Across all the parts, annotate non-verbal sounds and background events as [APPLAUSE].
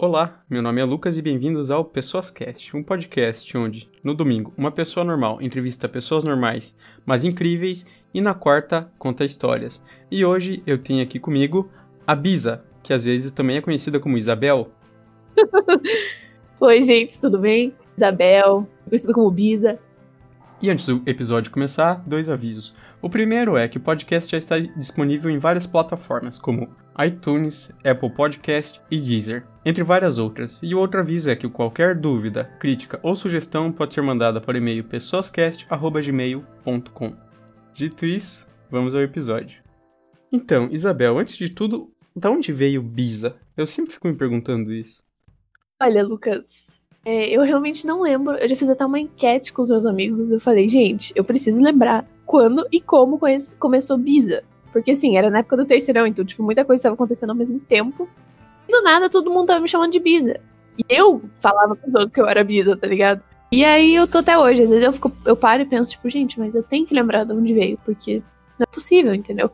Olá, meu nome é Lucas e bem-vindos ao Pessoas Cast, um podcast onde, no domingo, uma pessoa normal entrevista pessoas normais, mas incríveis, e na quarta conta histórias. E hoje eu tenho aqui comigo a Bisa, que às vezes também é conhecida como Isabel. [LAUGHS] Oi, gente, tudo bem? Isabel, conhecida como Bisa. E antes do episódio começar, dois avisos. O primeiro é que o podcast já está disponível em várias plataformas, como iTunes, Apple Podcast e Deezer, entre várias outras. E o outro aviso é que qualquer dúvida, crítica ou sugestão pode ser mandada o e-mail pessoascast.gmail.com. Dito isso, vamos ao episódio. Então, Isabel, antes de tudo, da onde veio Bisa? Eu sempre fico me perguntando isso. Olha, Lucas, é, eu realmente não lembro. Eu já fiz até uma enquete com os meus amigos. Eu falei, gente, eu preciso lembrar quando e como começou Bisa. Porque assim, era na época do terceirão, então, tipo, muita coisa estava acontecendo ao mesmo tempo. E do nada todo mundo tava me chamando de Bisa. E eu falava pros outros que eu era Bisa, tá ligado? E aí eu tô até hoje. Às vezes eu, fico, eu paro e penso, tipo, gente, mas eu tenho que lembrar de onde veio, porque não é possível, entendeu?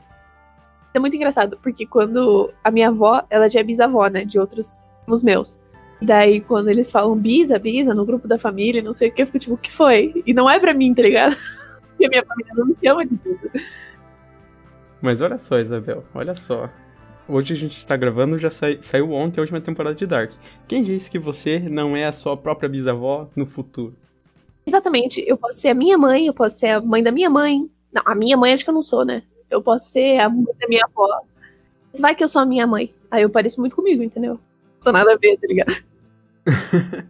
É muito engraçado, porque quando a minha avó, ela já é bisavó, né, de outros os meus. Daí, quando eles falam bisa, bisa, no grupo da família, não sei o que, eu fico tipo, o que foi? E não é pra mim, tá ligado? [LAUGHS] Porque a minha família não me chama de bisa. Mas olha só, Isabel, olha só. Hoje a gente tá gravando, já sa saiu ontem a última temporada de Dark. Quem disse que você não é a sua própria bisavó no futuro? Exatamente, eu posso ser a minha mãe, eu posso ser a mãe da minha mãe. Não, a minha mãe acho que eu não sou, né? Eu posso ser a mãe da minha avó. Mas vai que eu sou a minha mãe. Aí eu pareço muito comigo, entendeu? Não sou nada a ver, tá ligado? [LAUGHS]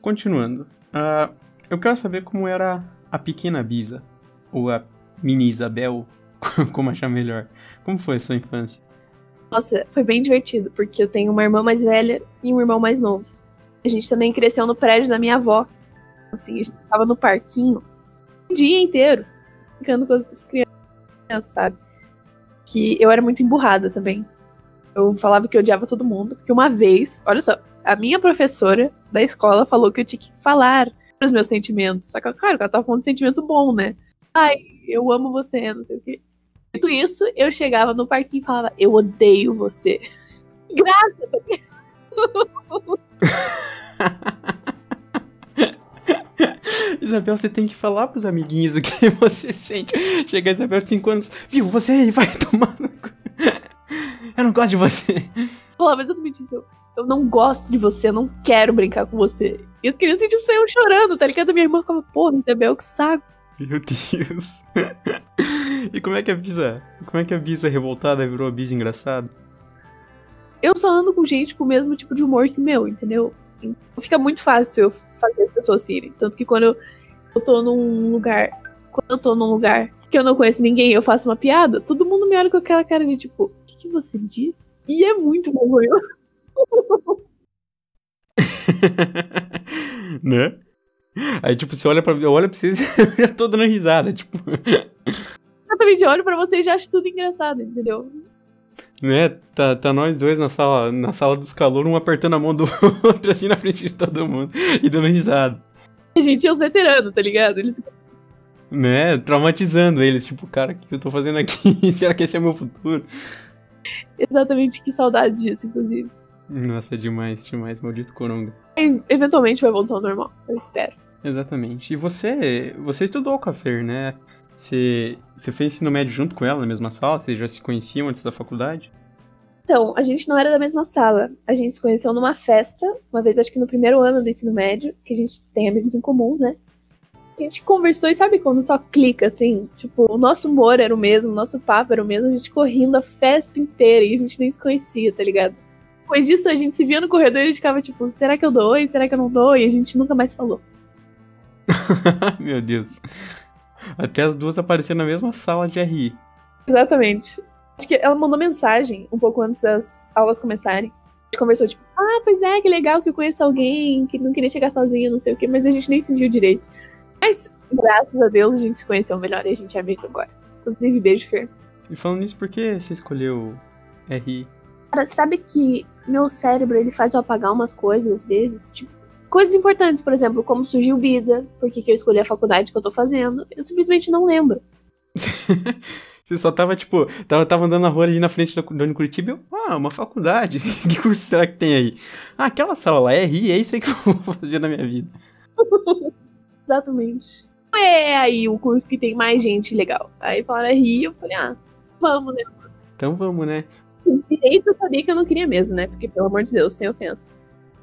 Continuando. Uh, eu quero saber como era a pequena Bisa. Ou a mini Isabel, [LAUGHS] como achar melhor. Como foi a sua infância? Nossa, foi bem divertido, porque eu tenho uma irmã mais velha e um irmão mais novo. A gente também cresceu no prédio da minha avó. Assim, a gente tava no parquinho o dia inteiro, brincando com as crianças, sabe? Que eu era muito emburrada também. Eu falava que eu odiava todo mundo, porque uma vez, olha só, a minha professora da escola falou que eu tinha que falar os meus sentimentos. Só que, claro, ela tava falando de sentimento bom, né? Ai, eu amo você, não sei o quê. Dito isso, eu chegava no parquinho e falava, eu odeio você. [LAUGHS] Graça! [LAUGHS] Isabel, você tem que falar pros amiguinhos o que [LAUGHS] você sente. Chega a Isabel de 5 anos, viu, você vai tomar no cu. Eu não gosto de você. Falava exatamente isso eu não gosto de você, eu não quero brincar com você. E as crianças, tipo, saíam chorando, tá ligado? Minha irmã ficava, porra, Isabel, que saco. Meu Deus. [LAUGHS] e como é que a Bisa, como é que a Bisa revoltada virou a Bisa engraçada? Eu só ando com gente com o mesmo tipo de humor que o meu, entendeu? Fica muito fácil eu fazer as pessoas rirem. Tanto que quando eu, eu tô num lugar, quando eu tô num lugar que eu não conheço ninguém eu faço uma piada, todo mundo me olha com aquela cara de tipo, que, você diz? E é muito vergonhoso. [LAUGHS] né? Aí, tipo, você olha pra eu olho pra vocês [LAUGHS] e já tô dando risada, tipo. [LAUGHS] Exatamente, eu olho pra vocês e já acho tudo engraçado, entendeu? Né? Tá, tá nós dois na sala, na sala dos calor, um apertando a mão do outro assim na frente de todo mundo e dando risada. A gente é os veteranos, tá ligado? Eles. Né? Traumatizando eles, tipo, cara, o que eu tô fazendo aqui? Será que esse é meu futuro? Exatamente, que saudade disso, inclusive. Nossa, demais, demais, maldito coronga. E, eventualmente vai voltar ao normal, eu espero. Exatamente. E você, você estudou com a Fer, né? Você, você fez ensino médio junto com ela na mesma sala? Vocês já se conheciam antes da faculdade? Então, a gente não era da mesma sala. A gente se conheceu numa festa, uma vez acho que no primeiro ano do ensino médio, que a gente tem amigos em comuns, né? A gente conversou e sabe quando só clica assim? Tipo, o nosso humor era o mesmo, o nosso papo era o mesmo, a gente correndo a festa inteira e a gente nem se conhecia, tá ligado? Depois disso, a gente se via no corredor e a gente ficava tipo, será que eu dou oi? Será que eu não dou? E a gente nunca mais falou. [LAUGHS] Meu Deus. Até as duas apareceram na mesma sala de RI. Exatamente. Acho que ela mandou mensagem um pouco antes das aulas começarem. A gente conversou, tipo, ah, pois é, que legal que eu conheço alguém que não queria chegar sozinho, não sei o quê, mas a gente nem se viu direito. Mas, graças a Deus, a gente se conheceu melhor e a gente é amigo agora. Inclusive, beijo, Fer. E falando nisso, por que você escolheu RI? Cara, sabe que meu cérebro ele faz eu apagar umas coisas às vezes? Tipo, coisas importantes, por exemplo, como surgiu o Bisa, por que eu escolhi a faculdade que eu tô fazendo. Eu simplesmente não lembro. [LAUGHS] Você só tava, tipo, tava, tava andando na rua ali na frente da, da Curitiba e eu, ah, uma faculdade. [LAUGHS] que curso será que tem aí? Ah, aquela sala lá, é RI, é isso aí que eu [LAUGHS] vou fazer na minha vida. Exatamente. É aí o curso que tem mais gente legal. Aí falaram RI, eu falei, ah, vamos, né? Então vamos, né? Direito eu sabia que eu não queria mesmo, né? Porque, pelo amor de Deus, sem ofensa.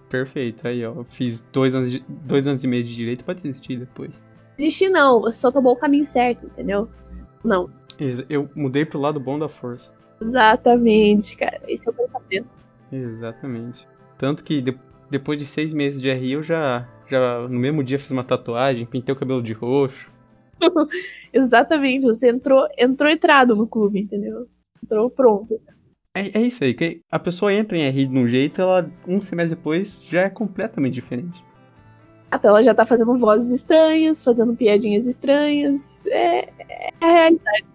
Perfeito, aí ó, fiz dois anos, de, dois anos e meio de direito pra desistir depois. Desistir não, você só tomou o caminho certo, entendeu? Não. Eu mudei pro lado bom da força. Exatamente, cara. Esse é o pensamento. Exatamente. Tanto que de, depois de seis meses de RI, eu já, já no mesmo dia fiz uma tatuagem, pintei o cabelo de roxo. [LAUGHS] Exatamente, você entrou, entrou entrado no clube, entendeu? Entrou pronto. É, é isso aí, que a pessoa entra em RI de um jeito, ela um semestre depois já é completamente diferente. Até ela já tá fazendo vozes estranhas, fazendo piadinhas estranhas. É, é a realidade.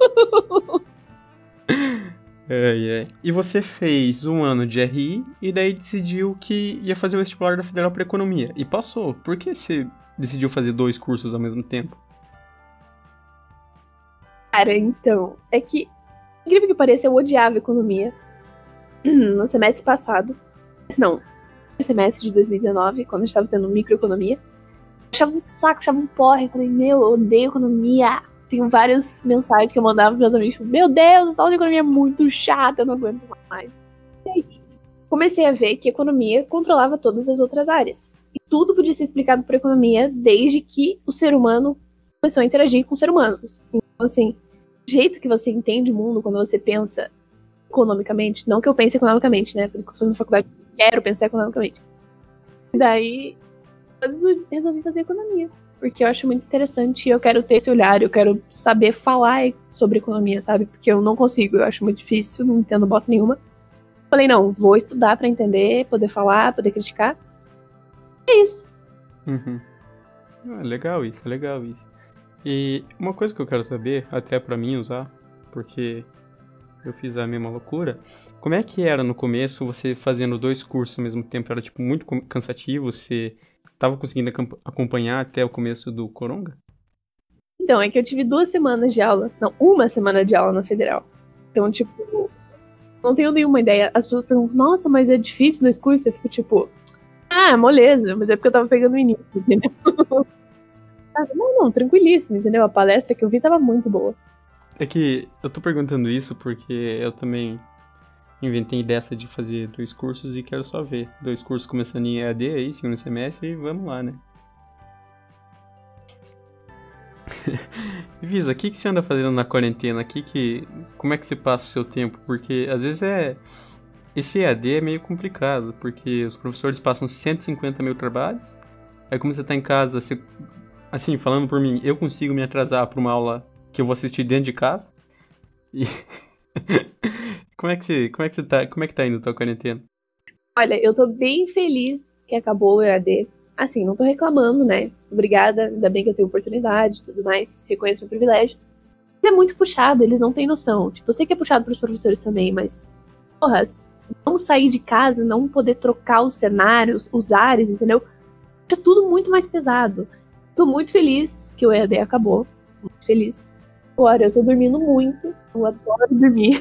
[LAUGHS] é, é. E você fez um ano de RI e daí decidiu que ia fazer o vestibular da Federal para Economia. E passou. Por que você decidiu fazer dois cursos ao mesmo tempo? Cara, então, é que incrível que pareça, eu odiava economia [CLEARS THROAT] no semestre passado. Não, no semestre de 2019, quando eu estava tendo microeconomia. Eu achava um saco, achava um porre. Eu falei, meu, eu odeio economia. Tenho várias mensagens que eu mandava pros meus amigos, tipo, meu Deus, essa aula de economia é muito chata, eu não aguento mais. E aí, comecei a ver que economia controlava todas as outras áreas. E tudo podia ser explicado por economia desde que o ser humano começou a interagir com os seres humanos. Então, assim, jeito que você entende o mundo quando você pensa economicamente, não que eu pense economicamente, né? Por isso que eu tô fazendo faculdade, quero pensar economicamente. Daí, resolvi fazer economia. Porque eu acho muito interessante e eu quero ter esse olhar, eu quero saber falar sobre economia, sabe? Porque eu não consigo, eu acho muito difícil, não entendo bosta nenhuma. Falei, não, vou estudar para entender, poder falar, poder criticar. É isso. Uhum. Ah, legal isso, legal isso. E uma coisa que eu quero saber, até para mim usar, porque eu fiz a mesma loucura. Como é que era no começo você fazendo dois cursos ao mesmo tempo? Era tipo muito cansativo? Você estava conseguindo acompanhar até o começo do Coronga? Então, é que eu tive duas semanas de aula. Não, uma semana de aula na federal. Então, tipo, não tenho nenhuma ideia. As pessoas perguntam, nossa, mas é difícil nesse curso? Eu fico tipo, ah, moleza, mas é porque eu tava pegando o início, entendeu? [LAUGHS] Não, não, tranquilíssimo, entendeu? A palestra que eu vi tava muito boa. É que eu tô perguntando isso porque eu também inventei dessa de fazer dois cursos e quero só ver. Dois cursos começando em EAD aí, segundo semestre, e vamos lá, né? [LAUGHS] Visa, o que, que você anda fazendo na quarentena? aqui que, como é que você passa o seu tempo? Porque às vezes é. Esse EAD é meio complicado, porque os professores passam 150 mil trabalhos. Aí como você tá em casa, você assim, falando por mim, eu consigo me atrasar para uma aula que eu vou assistir dentro de casa. E [LAUGHS] [LAUGHS] como é que você, como é que você tá, como é que tá indo a tua quarentena? Olha, eu tô bem feliz que acabou o EAD. Assim, não tô reclamando, né? Obrigada, ainda bem que eu tenho oportunidade tudo mais, reconheço o privilégio. Mas é muito puxado, eles não têm noção. Tipo, eu sei que é puxado pros professores também, mas porra, não sair de casa, não poder trocar os cenários, os ares, entendeu? É tudo muito mais pesado. Tô muito feliz que o EAD acabou. Muito feliz. Agora, eu tô dormindo muito. Eu adoro dormir.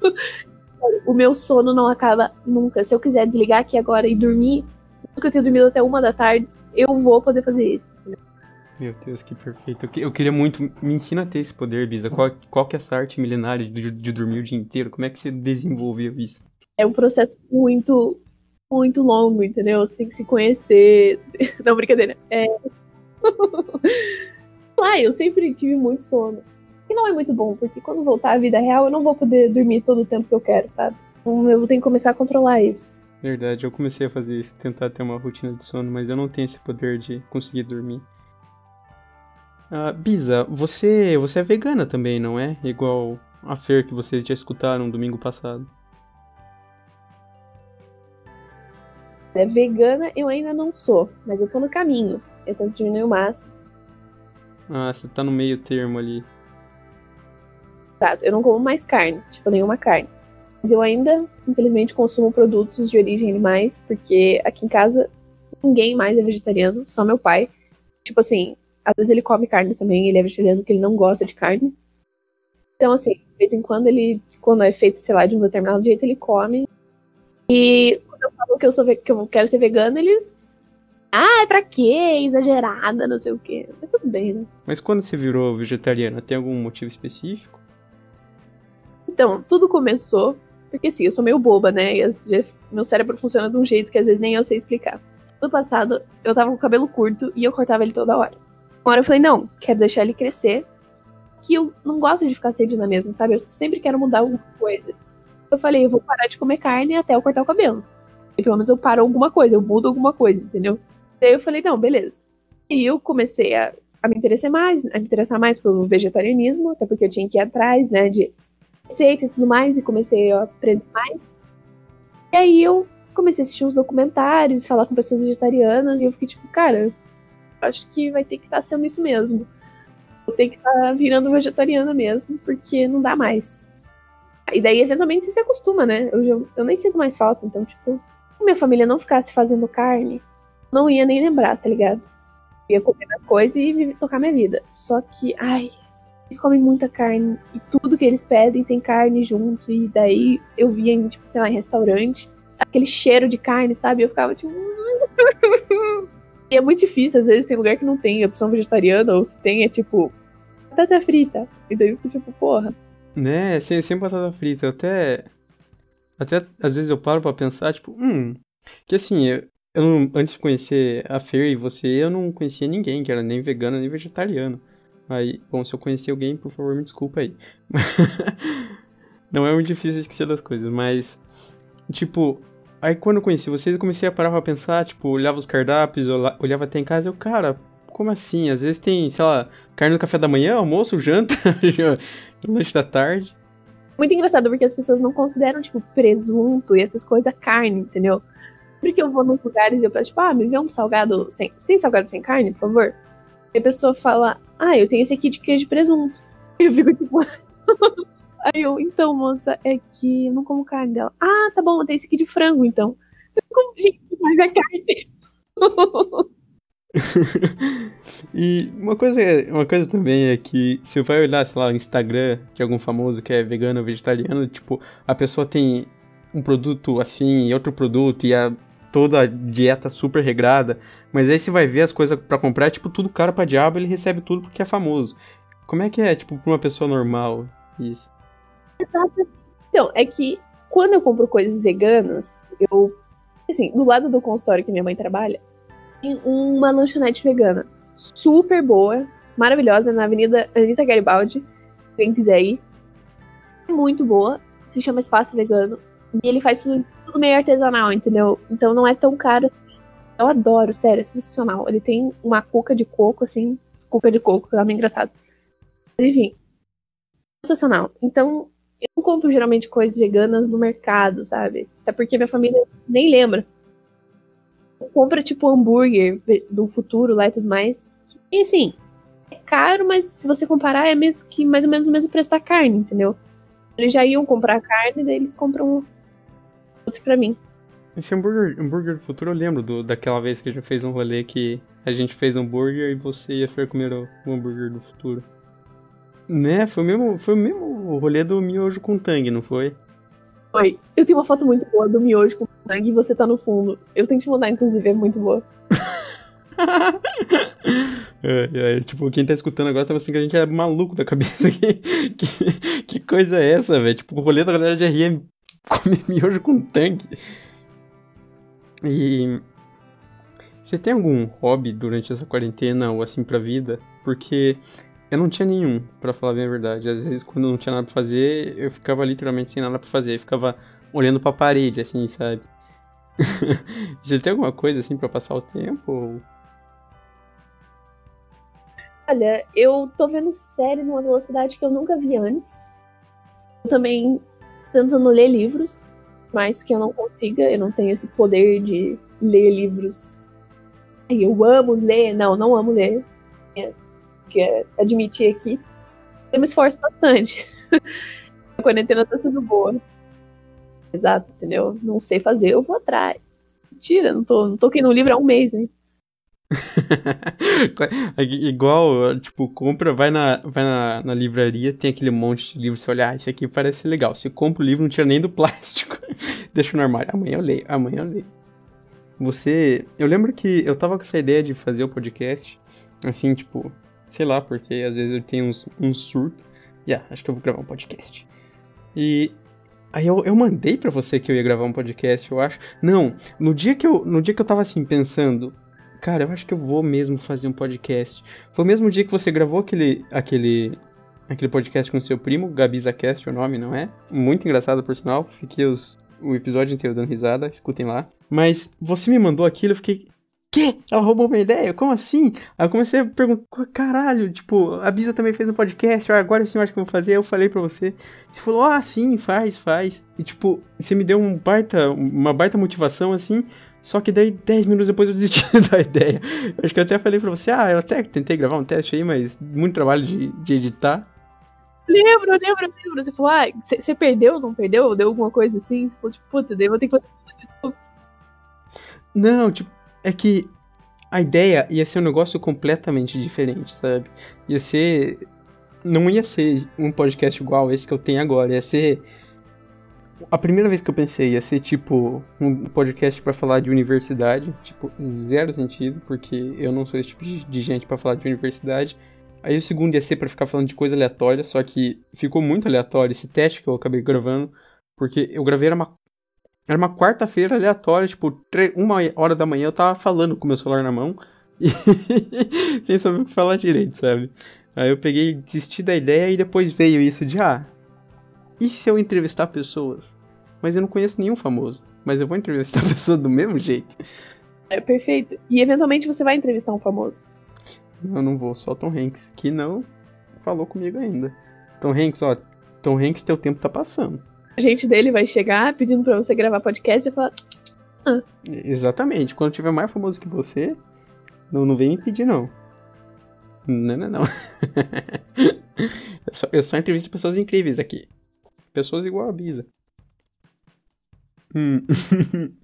[LAUGHS] o meu sono não acaba nunca. Se eu quiser desligar aqui agora e dormir, que eu tenho dormido até uma da tarde, eu vou poder fazer isso. Meu Deus, que perfeito. Eu, queria muito. Me ensina a ter esse poder, Bisa. Qual, qual que é essa arte milenária de, de dormir o dia inteiro? Como é que você desenvolveu isso? É um processo muito, muito longo, entendeu? Você tem que se conhecer. [LAUGHS] Não, brincadeira. É, [LAUGHS] ah, eu sempre tive muito sono. E não é muito bom, porque quando voltar à vida real, eu não vou poder dormir todo o tempo que eu quero, sabe? Então eu ter que começar a controlar isso. Verdade, eu comecei a fazer isso, tentar ter uma rotina de sono, mas eu não tenho esse poder de conseguir dormir. Ah, Bisa, você, você é vegana também, não é? Igual a Fer que vocês já escutaram domingo passado. É, vegana eu ainda não sou, mas eu tô no caminho. Eu tento diminuir o máximo. Ah, você tá no meio termo ali. Exato, eu não como mais carne, tipo, nenhuma carne. Mas eu ainda, infelizmente, consumo produtos de origem animais, porque aqui em casa ninguém mais é vegetariano, só meu pai. Tipo assim, às vezes ele come carne também, ele é vegetariano porque ele não gosta de carne. Então, assim, de vez em quando ele, quando é feito, sei lá, de um determinado jeito, ele come. E quando eu falo que eu, sou, que eu quero ser vegana, eles. Ah, é pra quê? Exagerada, não sei o quê. Mas tudo bem, né? Mas quando você virou vegetariana, tem algum motivo específico? Então, tudo começou. Porque assim, eu sou meio boba, né? E meu cérebro funciona de um jeito que às vezes nem eu sei explicar. No passado, eu tava com o cabelo curto e eu cortava ele toda hora. Uma hora eu falei, não, quero deixar ele crescer. Que eu não gosto de ficar sempre na mesma, sabe? Eu sempre quero mudar alguma coisa. Eu falei, eu vou parar de comer carne até eu cortar o cabelo. E pelo menos eu paro alguma coisa, eu mudo alguma coisa, entendeu? Daí eu falei, não, beleza. E eu comecei a, a me interessar mais, a me interessar mais pelo vegetarianismo, até porque eu tinha que ir atrás, né, de receita e tudo mais, e comecei a aprender mais. E aí eu comecei a assistir uns documentários, falar com pessoas vegetarianas, e eu fiquei tipo, cara, acho que vai ter que estar tá sendo isso mesmo. Vou ter que estar tá virando vegetariana mesmo, porque não dá mais. E daí, eventualmente, você se acostuma, né? Eu, eu nem sinto mais falta, então, tipo, se minha família não ficasse fazendo carne, não ia nem lembrar, tá ligado? Ia comer as coisas e tocar minha vida. Só que, ai, eles comem muita carne e tudo que eles pedem tem carne junto. E daí eu via, em, tipo, sei lá, em restaurante, aquele cheiro de carne, sabe? Eu ficava tipo. [LAUGHS] e é muito difícil, às vezes tem lugar que não tem opção vegetariana, ou se tem, é tipo. Batata frita. E daí eu fico tipo, porra. Né, sem, sem batata frita. Até. Até às vezes eu paro pra pensar, tipo, hum. Que assim, eu, eu não, antes de conhecer a Fer e você, eu não conhecia ninguém que era nem vegano nem vegetariano. Aí, bom, se eu conhecer alguém, por favor, me desculpa aí. [LAUGHS] não é muito difícil esquecer das coisas, mas. Tipo, Aí quando eu conheci vocês, eu comecei a parar pra pensar, tipo, olhava os cardápios, olhava até em casa, eu, cara, como assim? Às vezes tem, sei lá, carne no café da manhã, almoço, janta, [LAUGHS] lanche da tarde. Muito engraçado, porque as pessoas não consideram, tipo, presunto e essas coisas carne, entendeu? Porque eu vou nos lugares e eu peço, tipo, ah, me vê um salgado sem. Você tem salgado sem carne, por favor? E a pessoa fala, ah, eu tenho esse aqui de queijo e presunto. E [LAUGHS] eu fico tipo. [LAUGHS] Aí eu, então, moça, é que eu não como carne dela. Ah, tá bom, tem esse aqui de frango, então. Eu como, gente, mas é carne. [LAUGHS] e uma coisa, uma coisa também é que se vai olhar, sei lá, o Instagram de algum famoso que é vegano ou vegetariano, tipo, a pessoa tem um produto assim e outro produto e a, toda dieta super regrada, mas aí você vai ver as coisas para comprar, tipo, tudo caro pra diabo, ele recebe tudo porque é famoso. Como é que é, tipo, pra uma pessoa normal isso? Exato. Então, é que quando eu compro coisas veganas, eu. Assim, do lado do consultório que minha mãe trabalha, tem uma lanchonete vegana super boa, maravilhosa, na Avenida Anitta Garibaldi. Quem quiser ir. É muito boa. Se chama Espaço Vegano. E ele faz tudo, tudo meio artesanal, entendeu? Então não é tão caro assim. Eu adoro, sério, é sensacional. Ele tem uma cuca de coco, assim. Cuca de coco, que é engraçado. Mas enfim. Sensacional. Então, eu não compro geralmente coisas veganas no mercado, sabe? Até porque minha família nem lembra. Compra tipo hambúrguer do futuro lá e tudo mais. E assim, é caro, mas se você comparar, é mesmo que mais ou menos o mesmo preço da carne, entendeu? Eles já iam comprar carne, daí eles compram outro pra mim. Esse hambúrguer, hambúrguer do futuro eu lembro do, daquela vez que a gente fez um rolê que a gente fez hambúrguer e você ia a comer o, o hambúrguer do futuro. Né, foi o mesmo, foi o mesmo rolê do miojo com tangue, não foi? Foi. Eu tenho uma foto muito boa do miojo com tangue e você tá no fundo. Eu tenho que te mandar, inclusive, é muito boa. [LAUGHS] é, é, tipo, quem tá escutando agora tá pensando que a gente é maluco da cabeça. [LAUGHS] que, que, que coisa é essa, velho? Tipo, o rolê da galera de RM [LAUGHS] comer miojo com tanque. E. Você tem algum hobby durante essa quarentena ou assim pra vida? Porque eu não tinha nenhum, para falar bem a verdade. Às vezes, quando não tinha nada pra fazer, eu ficava literalmente sem nada pra fazer. Eu ficava olhando pra parede, assim, sabe? [LAUGHS] Você tem alguma coisa assim para passar o tempo? Ou... Olha, eu tô vendo série numa velocidade que eu nunca vi antes. Eu também tentando ler livros, mas que eu não consiga, eu não tenho esse poder de ler livros. Eu amo ler, não, não amo ler que é admitir aqui, eu me esforço bastante. [LAUGHS] a quarentena tá sendo boa. Exato, entendeu? Não sei fazer, eu vou atrás. Mentira, não tô, não tô aqui no livro há um mês, hein? [LAUGHS] Igual, tipo, compra, vai na, vai na, na, livraria, tem aquele monte de livros, você olha, ah, esse aqui parece legal. Você compra o livro, não tira nem do [LAUGHS] plástico. [LAUGHS] Deixa no armário. Amanhã eu leio, amanhã eu leio. Você. Eu lembro que eu tava com essa ideia de fazer o podcast, assim, tipo, sei lá, porque às vezes eu tenho uns, um surto. E yeah, acho que eu vou gravar um podcast. E Aí eu, eu mandei para você que eu ia gravar um podcast, eu acho. Não, no dia que eu, no dia que eu tava assim pensando, cara, eu acho que eu vou mesmo fazer um podcast. Foi o mesmo dia que você gravou aquele aquele aquele podcast com seu primo, GabizaCast, o nome, não é? Muito engraçado por sinal. Fiquei os, o episódio inteiro dando risada, escutem lá. Mas você me mandou aquilo, eu fiquei, que? Ela roubou minha ideia? Como assim? Aí eu comecei a perguntar, caralho, tipo, a Bisa também fez um podcast, ah, agora sim eu acho que eu vou fazer. Aí eu falei pra você. Você falou, ah, sim, faz, faz. E tipo, você me deu um baita, uma baita motivação assim. Só que daí 10 minutos depois eu desisti [LAUGHS] da ideia. Eu acho que eu até falei pra você, ah, eu até tentei gravar um teste aí, mas muito trabalho de, de editar. Lembro, lembro, lembro. Você falou, ah, você perdeu, não perdeu? Deu alguma coisa assim? Você falou, tipo, putz, daí vou ter que fazer Não, tipo, é que a ideia ia ser um negócio completamente diferente, sabe? Ia ser. Não ia ser um podcast igual esse que eu tenho agora, ia ser. A primeira vez que eu pensei ia ser tipo um podcast para falar de universidade, tipo, zero sentido, porque eu não sou esse tipo de gente para falar de universidade. Aí o segundo ia ser para ficar falando de coisa aleatória, só que ficou muito aleatório esse teste que eu acabei gravando, porque eu gravei era uma era uma quarta-feira aleatória, tipo, uma hora da manhã eu tava falando com meu celular na mão [LAUGHS] e sem saber o que falar direito, sabe? Aí eu peguei, desisti da ideia e depois veio isso de, ah, e se eu entrevistar pessoas? Mas eu não conheço nenhum famoso, mas eu vou entrevistar [LAUGHS] a pessoa do mesmo jeito. É perfeito. E eventualmente você vai entrevistar um famoso. Eu não vou, só Tom Hanks, que não falou comigo ainda. Tom Hanks, ó, Tom Hanks, teu tempo tá passando gente dele vai chegar pedindo pra você gravar podcast e falar. Ah. Exatamente. Quando tiver mais famoso que você, não, não vem me pedir, não. Não, não, não. [LAUGHS] eu, só, eu só entrevisto pessoas incríveis aqui. Pessoas igual a Bisa. Hum. [LAUGHS]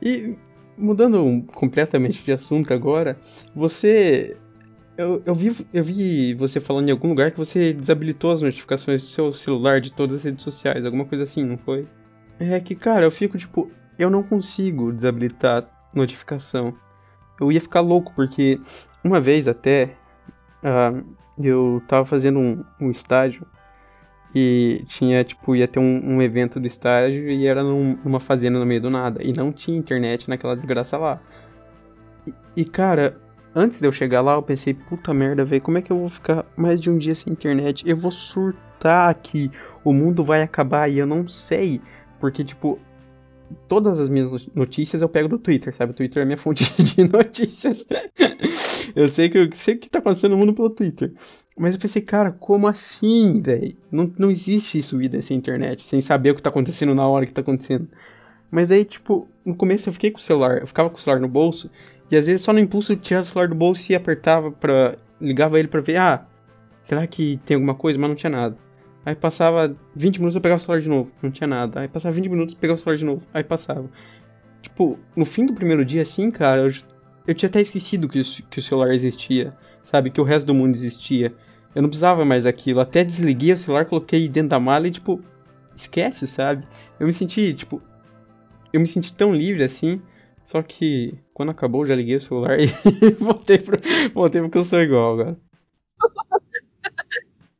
e mudando completamente de assunto agora, você eu, eu, vi, eu vi você falando em algum lugar que você desabilitou as notificações do seu celular de todas as redes sociais, alguma coisa assim, não foi? É que, cara, eu fico tipo, eu não consigo desabilitar notificação. Eu ia ficar louco, porque uma vez até uh, eu tava fazendo um, um, estágio e tinha, tipo, ia ter um, um evento do estágio e era num, numa fazenda no meio do nada. E não tinha internet naquela desgraça lá. E, e cara, Antes de eu chegar lá, eu pensei, puta merda, velho, como é que eu vou ficar mais de um dia sem internet? Eu vou surtar aqui, o mundo vai acabar e eu não sei. Porque, tipo, todas as minhas notícias eu pego do Twitter, sabe? O Twitter é minha fonte [LAUGHS] de notícias. eu sei que eu sei o que tá acontecendo no mundo pelo Twitter. Mas eu pensei, cara, como assim, velho? Não, não existe isso vida sem internet, sem saber o que tá acontecendo na hora que tá acontecendo. Mas aí, tipo, no começo eu fiquei com o celular, eu ficava com o celular no bolso e às vezes só no impulso eu tirava o celular do bolso e apertava para ligava ele para ver, ah, será que tem alguma coisa? Mas não tinha nada. Aí passava 20 minutos eu pegava o celular de novo, não tinha nada. Aí passava 20 minutos pegava o celular de novo, aí passava. Tipo, no fim do primeiro dia assim, cara, eu, eu tinha até esquecido que, que o celular existia, sabe? Que o resto do mundo existia. Eu não precisava mais daquilo. Até desliguei o celular, coloquei dentro da mala e, tipo, esquece, sabe? Eu me senti, tipo, eu me senti tão livre assim. Só que quando acabou, já liguei o celular [LAUGHS] e voltei, pro, voltei porque eu sou igual agora.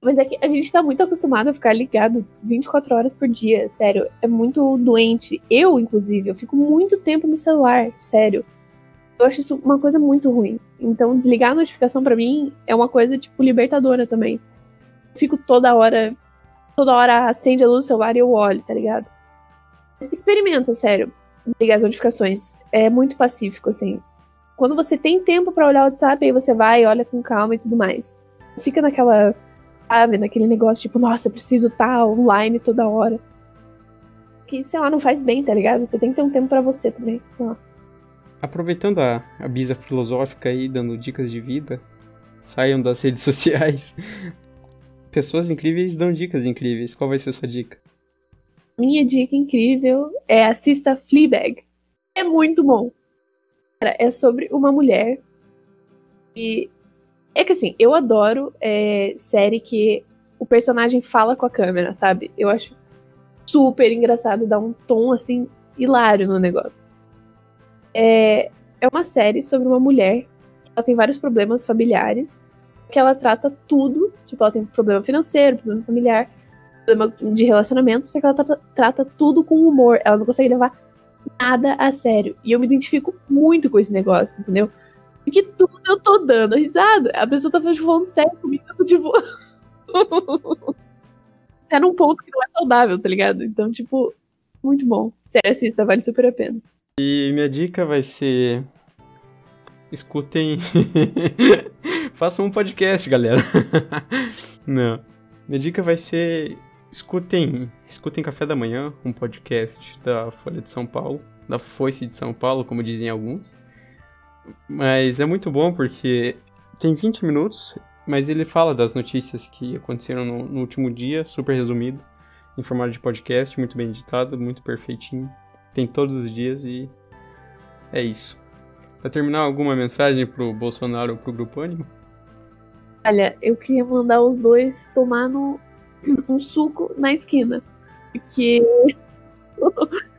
Mas é que a gente tá muito acostumado a ficar ligado 24 horas por dia, sério. É muito doente. Eu, inclusive, eu fico muito tempo no celular, sério. Eu acho isso uma coisa muito ruim. Então, desligar a notificação para mim é uma coisa, tipo, libertadora também. Eu fico toda hora. Toda hora acende a luz do celular e eu olho, tá ligado? Experimenta, sério desligar as notificações. É muito pacífico, assim. Quando você tem tempo para olhar o WhatsApp, aí você vai, olha com calma e tudo mais. Fica naquela, sabe, naquele negócio tipo, nossa, eu preciso estar tá online toda hora. Que, sei lá, não faz bem, tá ligado? Você tem que ter um tempo para você também, sei lá. Aproveitando a, a bisa filosófica aí, dando dicas de vida, saiam das redes [LAUGHS] sociais. Pessoas incríveis dão dicas incríveis. Qual vai ser a sua dica? Minha dica incrível é assista Fleabag. É muito bom. É sobre uma mulher. E. É que assim, eu adoro é, série que o personagem fala com a câmera, sabe? Eu acho super engraçado, dá um tom assim hilário no negócio. É, é uma série sobre uma mulher. Ela tem vários problemas familiares. Que ela trata tudo. Tipo, ela tem problema financeiro, problema familiar, problema de relacionamento. Só que ela trata, trata tudo com humor. Ela não consegue levar nada a sério. E eu me identifico muito com esse negócio, entendeu? Porque tudo eu tô dando risada. A pessoa tá falando sério comigo, eu tô tipo. [LAUGHS] é num ponto que não é saudável, tá ligado? Então, tipo, muito bom. Sério, assista, vale super a pena. E minha dica vai ser. Escutem. [LAUGHS] Façam um podcast, galera. [LAUGHS] Não. Minha dica vai ser. Escutem. Escutem Café da Manhã, um podcast da Folha de São Paulo. Da Foice de São Paulo, como dizem alguns. Mas é muito bom porque tem 20 minutos, mas ele fala das notícias que aconteceram no, no último dia, super resumido, em formato de podcast, muito bem editado, muito perfeitinho. Tem todos os dias e é isso. Pra terminar, alguma mensagem pro Bolsonaro ou pro Grupo Ânimo? Olha, eu queria mandar os dois tomar no, [CLEARS THROAT] um suco na esquina. Porque. [LAUGHS]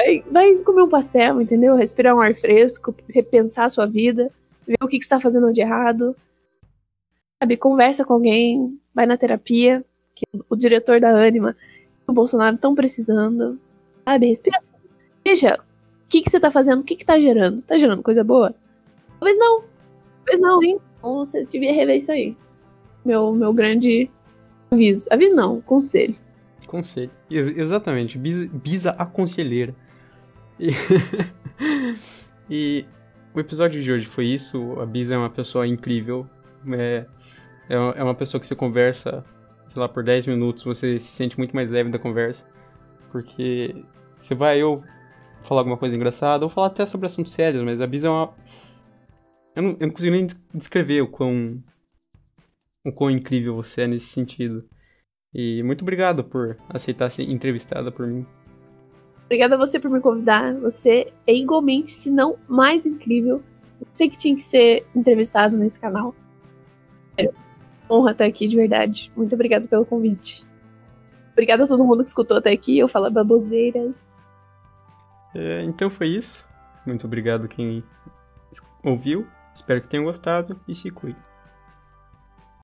vai, vai comer um pastel, entendeu? Respirar um ar fresco, repensar a sua vida, ver o que, que você tá fazendo de errado. Sabe, conversa com alguém, vai na terapia, que o diretor da Anima o Bolsonaro estão precisando. Sabe, respira. Veja, o que, que você tá fazendo, o que, que tá gerando? Tá gerando coisa boa? Talvez não. Talvez não, hein? Então você devia rever isso aí. Meu, meu grande aviso. Aviso não, conselho. Conselho. Ex exatamente. Bisa, bisa a conselheira. E... [LAUGHS] e o episódio de hoje foi isso. A Bisa é uma pessoa incrível. É, é, é uma pessoa que você conversa, sei lá, por 10 minutos, você se sente muito mais leve da conversa. Porque você vai ou falar alguma coisa engraçada, ou falar até sobre assuntos sérios, mas a Bisa é uma. Eu não, eu não consigo nem descrever o quão, o quão incrível você é nesse sentido. E muito obrigado por aceitar ser entrevistada por mim. Obrigada a você por me convidar. Você é igualmente, se não mais incrível. Você que tinha que ser entrevistado nesse canal. É honra estar aqui, de verdade. Muito obrigada pelo convite. Obrigada a todo mundo que escutou até aqui. Eu falo baboseiras. É, então foi isso. Muito obrigado quem ouviu. Espero que tenham gostado e se cuide.